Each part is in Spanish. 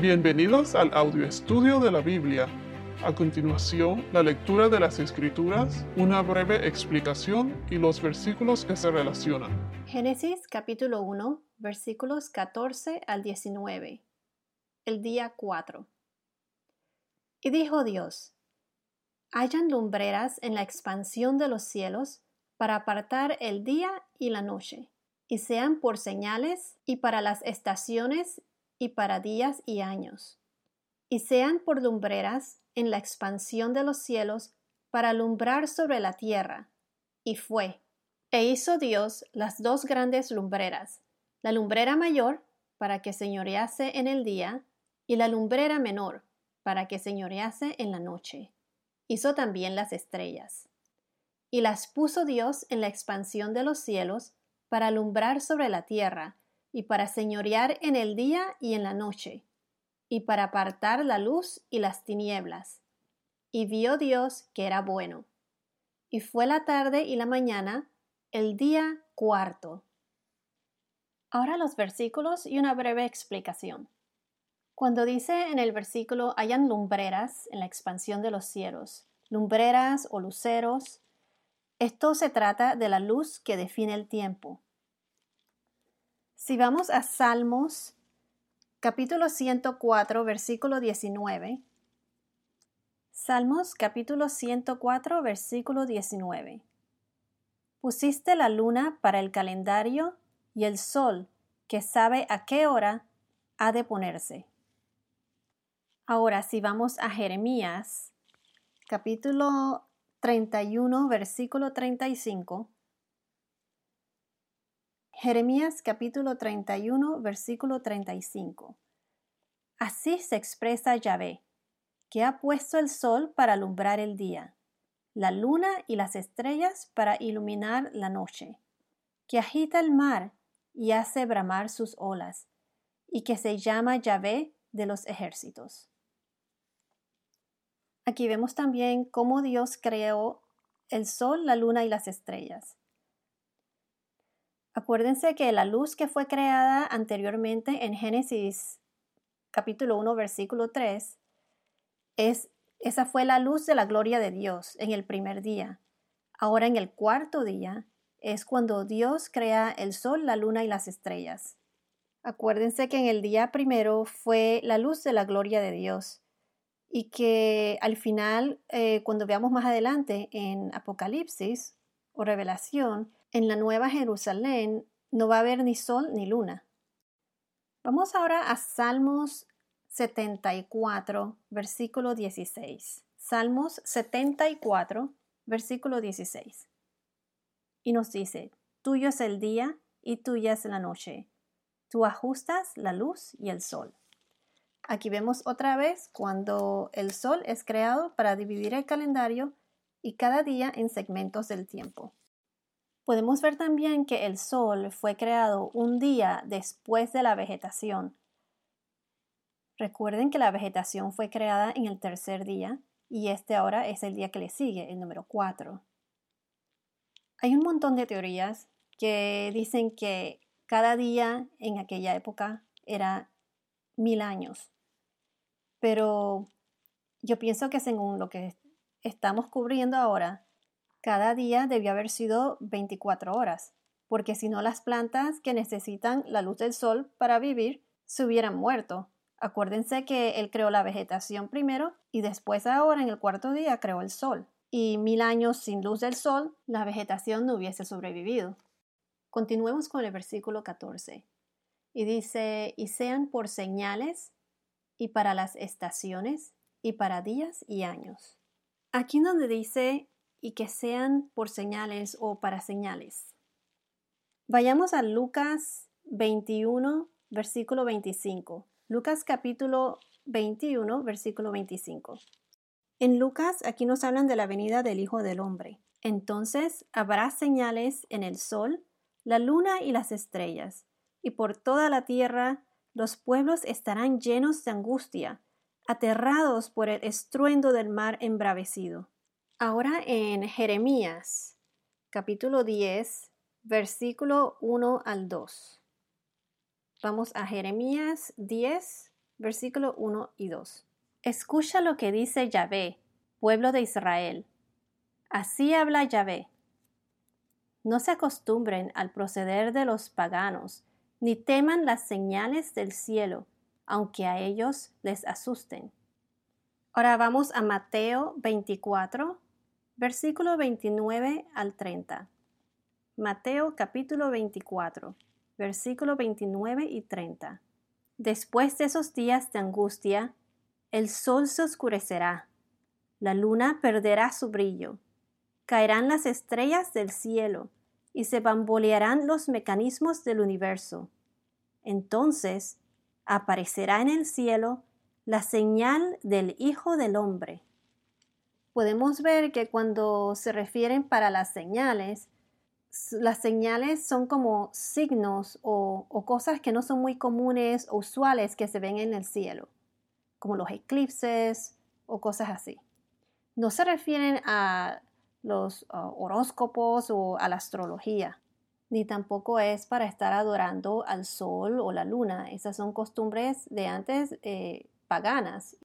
Bienvenidos al audio estudio de la Biblia. A continuación, la lectura de las Escrituras, una breve explicación y los versículos que se relacionan. Génesis capítulo 1, versículos 14 al 19. El día 4. Y dijo Dios, hayan lumbreras en la expansión de los cielos para apartar el día y la noche, y sean por señales y para las estaciones y para días y años, y sean por lumbreras en la expansión de los cielos para alumbrar sobre la tierra. Y fue. E hizo Dios las dos grandes lumbreras, la lumbrera mayor para que señorease en el día, y la lumbrera menor para que señorease en la noche. Hizo también las estrellas. Y las puso Dios en la expansión de los cielos para alumbrar sobre la tierra, y para señorear en el día y en la noche, y para apartar la luz y las tinieblas. Y vio Dios que era bueno. Y fue la tarde y la mañana, el día cuarto. Ahora los versículos y una breve explicación. Cuando dice en el versículo hayan lumbreras en la expansión de los cielos, lumbreras o luceros, esto se trata de la luz que define el tiempo, si vamos a Salmos capítulo 104, versículo 19. Salmos capítulo 104, versículo 19. Pusiste la luna para el calendario y el sol, que sabe a qué hora ha de ponerse. Ahora, si vamos a Jeremías, capítulo 31, versículo 35, Jeremías capítulo 31, versículo 35. Así se expresa Yahvé, que ha puesto el sol para alumbrar el día, la luna y las estrellas para iluminar la noche, que agita el mar y hace bramar sus olas, y que se llama Yahvé de los ejércitos. Aquí vemos también cómo Dios creó el sol, la luna y las estrellas. Acuérdense que la luz que fue creada anteriormente en Génesis capítulo 1 versículo 3 es esa fue la luz de la gloria de Dios en el primer día. Ahora en el cuarto día es cuando Dios crea el sol, la luna y las estrellas. Acuérdense que en el día primero fue la luz de la gloria de Dios y que al final, eh, cuando veamos más adelante en Apocalipsis o Revelación, en la Nueva Jerusalén no va a haber ni sol ni luna. Vamos ahora a Salmos 74, versículo 16. Salmos 74, versículo 16. Y nos dice, tuyo es el día y tuya es la noche. Tú ajustas la luz y el sol. Aquí vemos otra vez cuando el sol es creado para dividir el calendario y cada día en segmentos del tiempo. Podemos ver también que el Sol fue creado un día después de la vegetación. Recuerden que la vegetación fue creada en el tercer día y este ahora es el día que le sigue, el número 4. Hay un montón de teorías que dicen que cada día en aquella época era mil años. Pero yo pienso que según lo que estamos cubriendo ahora, cada día debió haber sido 24 horas, porque si no las plantas que necesitan la luz del sol para vivir se hubieran muerto. Acuérdense que él creó la vegetación primero y después ahora en el cuarto día creó el sol. Y mil años sin luz del sol, la vegetación no hubiese sobrevivido. Continuemos con el versículo 14. Y dice, y sean por señales y para las estaciones y para días y años. Aquí donde dice y que sean por señales o para señales. Vayamos a Lucas 21, versículo 25. Lucas capítulo 21, versículo 25. En Lucas aquí nos hablan de la venida del Hijo del Hombre. Entonces habrá señales en el sol, la luna y las estrellas, y por toda la tierra los pueblos estarán llenos de angustia, aterrados por el estruendo del mar embravecido. Ahora en Jeremías, capítulo 10, versículo 1 al 2. Vamos a Jeremías 10, versículo 1 y 2. Escucha lo que dice Yahvé, pueblo de Israel. Así habla Yahvé. No se acostumbren al proceder de los paganos, ni teman las señales del cielo, aunque a ellos les asusten. Ahora vamos a Mateo 24, versículo 29 al 30. Mateo capítulo 24, versículo 29 y 30. Después de esos días de angustia, el sol se oscurecerá, la luna perderá su brillo, caerán las estrellas del cielo y se bambolearán los mecanismos del universo. Entonces aparecerá en el cielo la señal del Hijo del Hombre. Podemos ver que cuando se refieren para las señales, las señales son como signos o, cosas que no son muy comunes o usuales que se ven en el cielo, como los eclipses o cosas así. No se refieren a los uh, horóscopos o a la astrología, ni tampoco es para estar adorando al sol o la luna. Esas son costumbres de antes eh, paganas.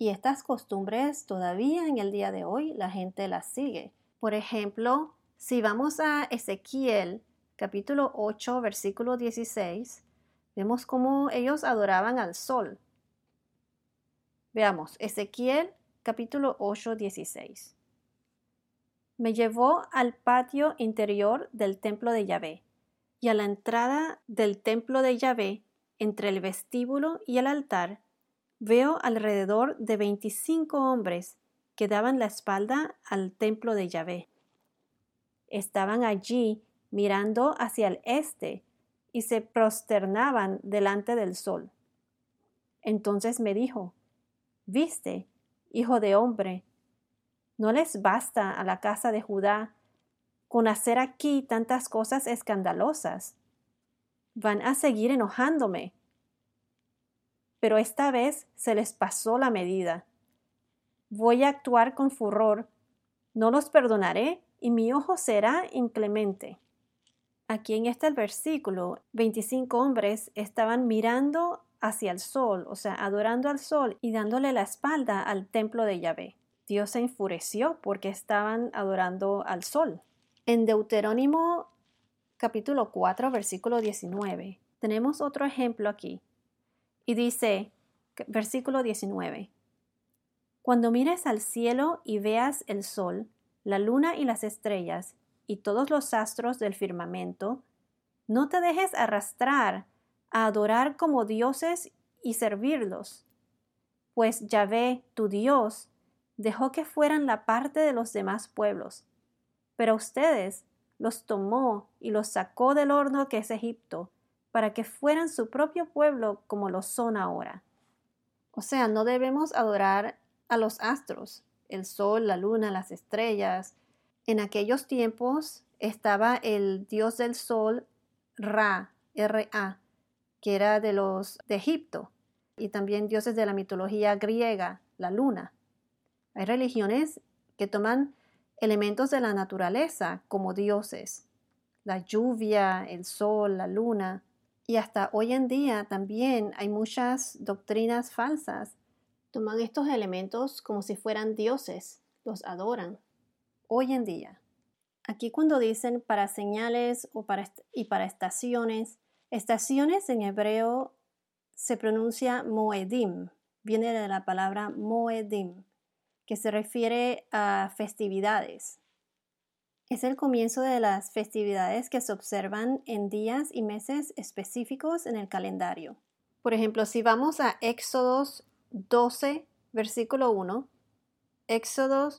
Y estas costumbres todavía en el día de hoy la gente las sigue. Por ejemplo, si vamos a Ezequiel capítulo 8 versículo 16, vemos cómo ellos adoraban al sol. Veamos, Ezequiel capítulo 8 16. Me llevó al patio interior del templo de Yahvé, y a la entrada del templo de Yahvé, entre el vestíbulo y el altar, veo alrededor de veinticinco hombres que daban la espalda al templo de Yahvé estaban allí mirando hacia el este y se prosternaban delante del sol. Entonces me dijo, Viste, hijo de hombre, ¿no les basta a la casa de Judá con hacer aquí tantas cosas escandalosas? Van a seguir enojándome. Pero esta vez se les pasó la medida. Voy a actuar con furor. No los perdonaré y mi ojo será inclemente. Aquí en este versículo, 25 hombres estaban mirando hacia el sol, o sea, adorando al sol y dándole la espalda al templo de Yahvé. Dios se enfureció porque estaban adorando al sol. En Deuterónimo capítulo 4, versículo 19, tenemos otro ejemplo aquí. Y dice, versículo 19, Cuando mires al cielo y veas el sol, la luna y las estrellas, y todos los astros del firmamento, no te dejes arrastrar a adorar como dioses y servirlos, pues Yahvé, tu Dios, dejó que fueran la parte de los demás pueblos, pero ustedes los tomó y los sacó del horno que es Egipto, para que fueran su propio pueblo como lo son ahora. O sea, no debemos adorar a los astros, el sol, la luna, las estrellas. En aquellos tiempos estaba el dios del sol, Ra, R-A, que era de los de Egipto, y también dioses de la mitología griega, la luna. Hay religiones que toman elementos de la naturaleza como dioses, la lluvia, el sol, la luna, y hasta hoy en día también hay muchas doctrinas falsas toman estos elementos como si fueran dioses, los adoran. Hoy en día, aquí cuando dicen para señales o para, y para estaciones, estaciones en hebreo se pronuncia moedim, viene de la palabra moedim, que se refiere a festividades. Es el comienzo de las festividades que se observan en días y meses específicos en el calendario. Por ejemplo, si vamos a Éxodos 12, versículo 1. Éxodo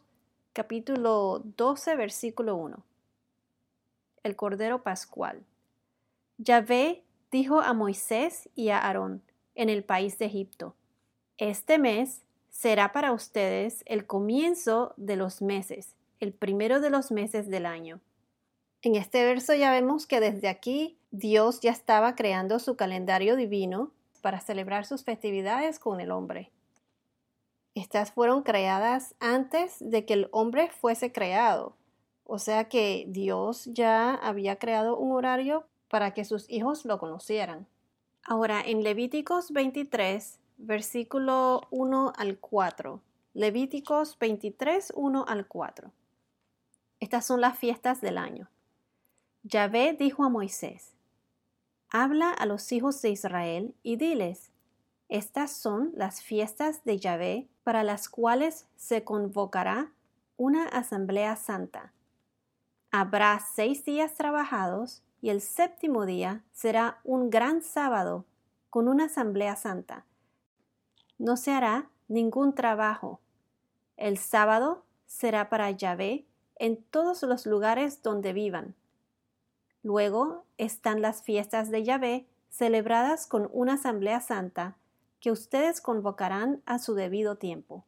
capítulo 12, versículo 1. El Cordero Pascual. Yahvé dijo a Moisés y a Aarón en el país de Egipto, Este mes será para ustedes el comienzo de los meses, el primero de los meses del año. En este verso ya vemos que desde aquí Dios ya estaba creando su calendario divino para celebrar sus festividades con el hombre. Estas fueron creadas antes de que el hombre fuese creado, o sea que Dios ya había creado un horario para que sus hijos lo conocieran. Ahora en Levíticos 23, versículo 1 al 4. Levíticos 23, 1 al 4. Estas son las fiestas del año. Yahvé dijo a Moisés, Habla a los hijos de Israel y diles, Estas son las fiestas de Yahvé para las cuales se convocará una asamblea santa. Habrá seis días trabajados y el séptimo día será un gran sábado con una asamblea santa. No se hará ningún trabajo. El sábado será para Yahvé en todos los lugares donde vivan. Luego están las fiestas de Yahvé celebradas con una asamblea santa que ustedes convocarán a su debido tiempo.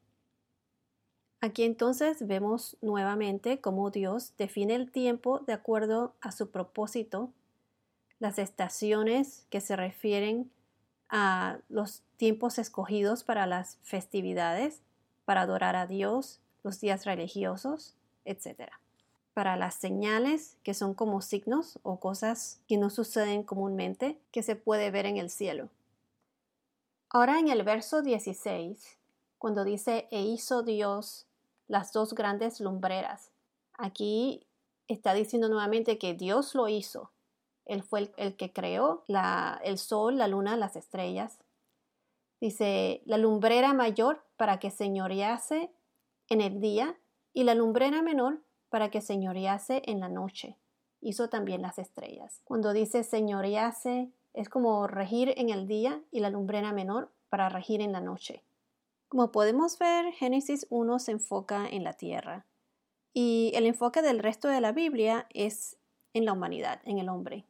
Aquí entonces vemos nuevamente cómo Dios define el tiempo de acuerdo a su propósito, las estaciones que se refieren a los tiempos escogidos para las festividades, para adorar a Dios, los días religiosos, etc. Para las señales, que son como signos o cosas que no suceden comúnmente, que se puede ver en el cielo. Ahora en el verso 16, cuando dice, e hizo Dios las dos grandes lumbreras. Aquí está diciendo nuevamente que Dios lo hizo. Él fue el, que creó el sol, la luna, las estrellas. Dice, la lumbrera mayor para que señorease en el día y la lumbrera menor para que señorease en la noche. Hizo también las estrellas. Cuando dice señorease, es como regir en el día y la lumbrera menor para regir en la noche. Como podemos ver, Génesis 1 se enfoca en la tierra y el enfoque del resto de la Biblia es en la humanidad, en el hombre.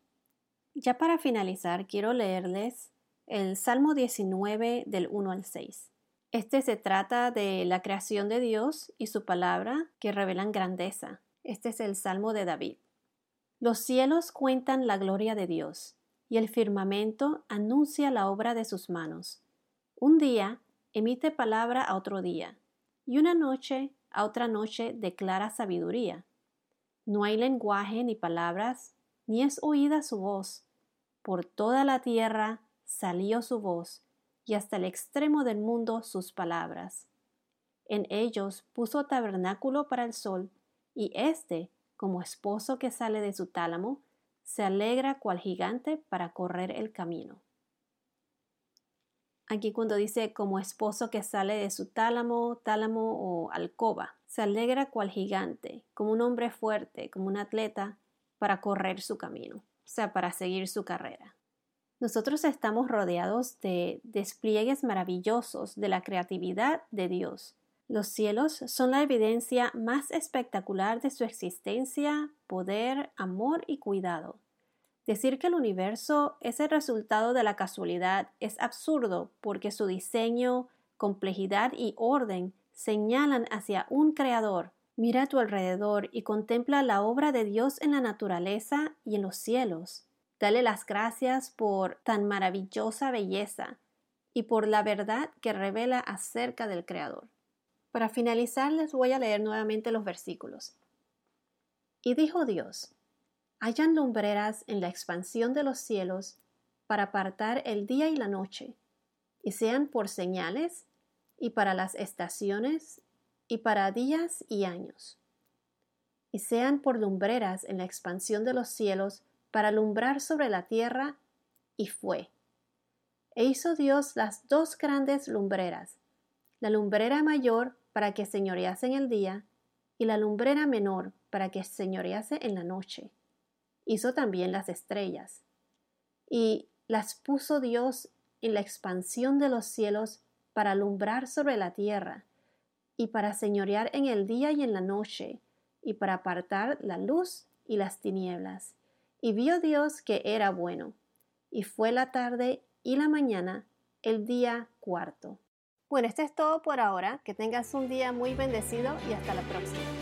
Ya para finalizar, quiero leerles el Salmo 19 del 1 al 6. Este se trata de la creación de Dios y su palabra que revelan grandeza. Este es el Salmo de David. Los cielos cuentan la gloria de Dios, y el firmamento anuncia la obra de sus manos. Un día emite palabra a otro día, y una noche a otra noche declara sabiduría. No hay lenguaje ni palabras, ni es oída su voz. Por toda la tierra salió su voz, y hasta el extremo del mundo sus palabras. En ellos puso tabernáculo para el sol, y éste, como esposo que sale de su tálamo, se alegra cual gigante para correr el camino. Aquí cuando dice como esposo que sale de su tálamo, tálamo o alcoba, se alegra cual gigante, como un hombre fuerte, como un atleta, para correr su camino, o sea, para seguir su carrera. Nosotros estamos rodeados de despliegues maravillosos de la creatividad de Dios. Los cielos son la evidencia más espectacular de su existencia, poder, amor y cuidado. Decir que el universo es el resultado de la casualidad es absurdo porque su diseño, complejidad y orden señalan hacia un creador. Mira a tu alrededor y contempla la obra de Dios en la naturaleza y en los cielos. Dale las gracias por tan maravillosa belleza y por la verdad que revela acerca del Creador. Para finalizar les voy a leer nuevamente los versículos. Y dijo Dios, hayan lumbreras en la expansión de los cielos para apartar el día y la noche, y sean por señales, y para las estaciones, y para días y años, y sean por lumbreras en la expansión de los cielos para alumbrar sobre la tierra, y fue. E hizo Dios las dos grandes lumbreras, la lumbrera mayor para que señorease en el día, y la lumbrera menor para que señorease en la noche hizo también las estrellas, y las puso Dios en la expansión de los cielos para alumbrar sobre la tierra, y para señorear en el día y en la noche, y para apartar la luz y las tinieblas. Y vio Dios que era bueno, y fue la tarde y la mañana el día cuarto. Bueno, esto es todo por ahora. Que tengas un día muy bendecido y hasta la próxima.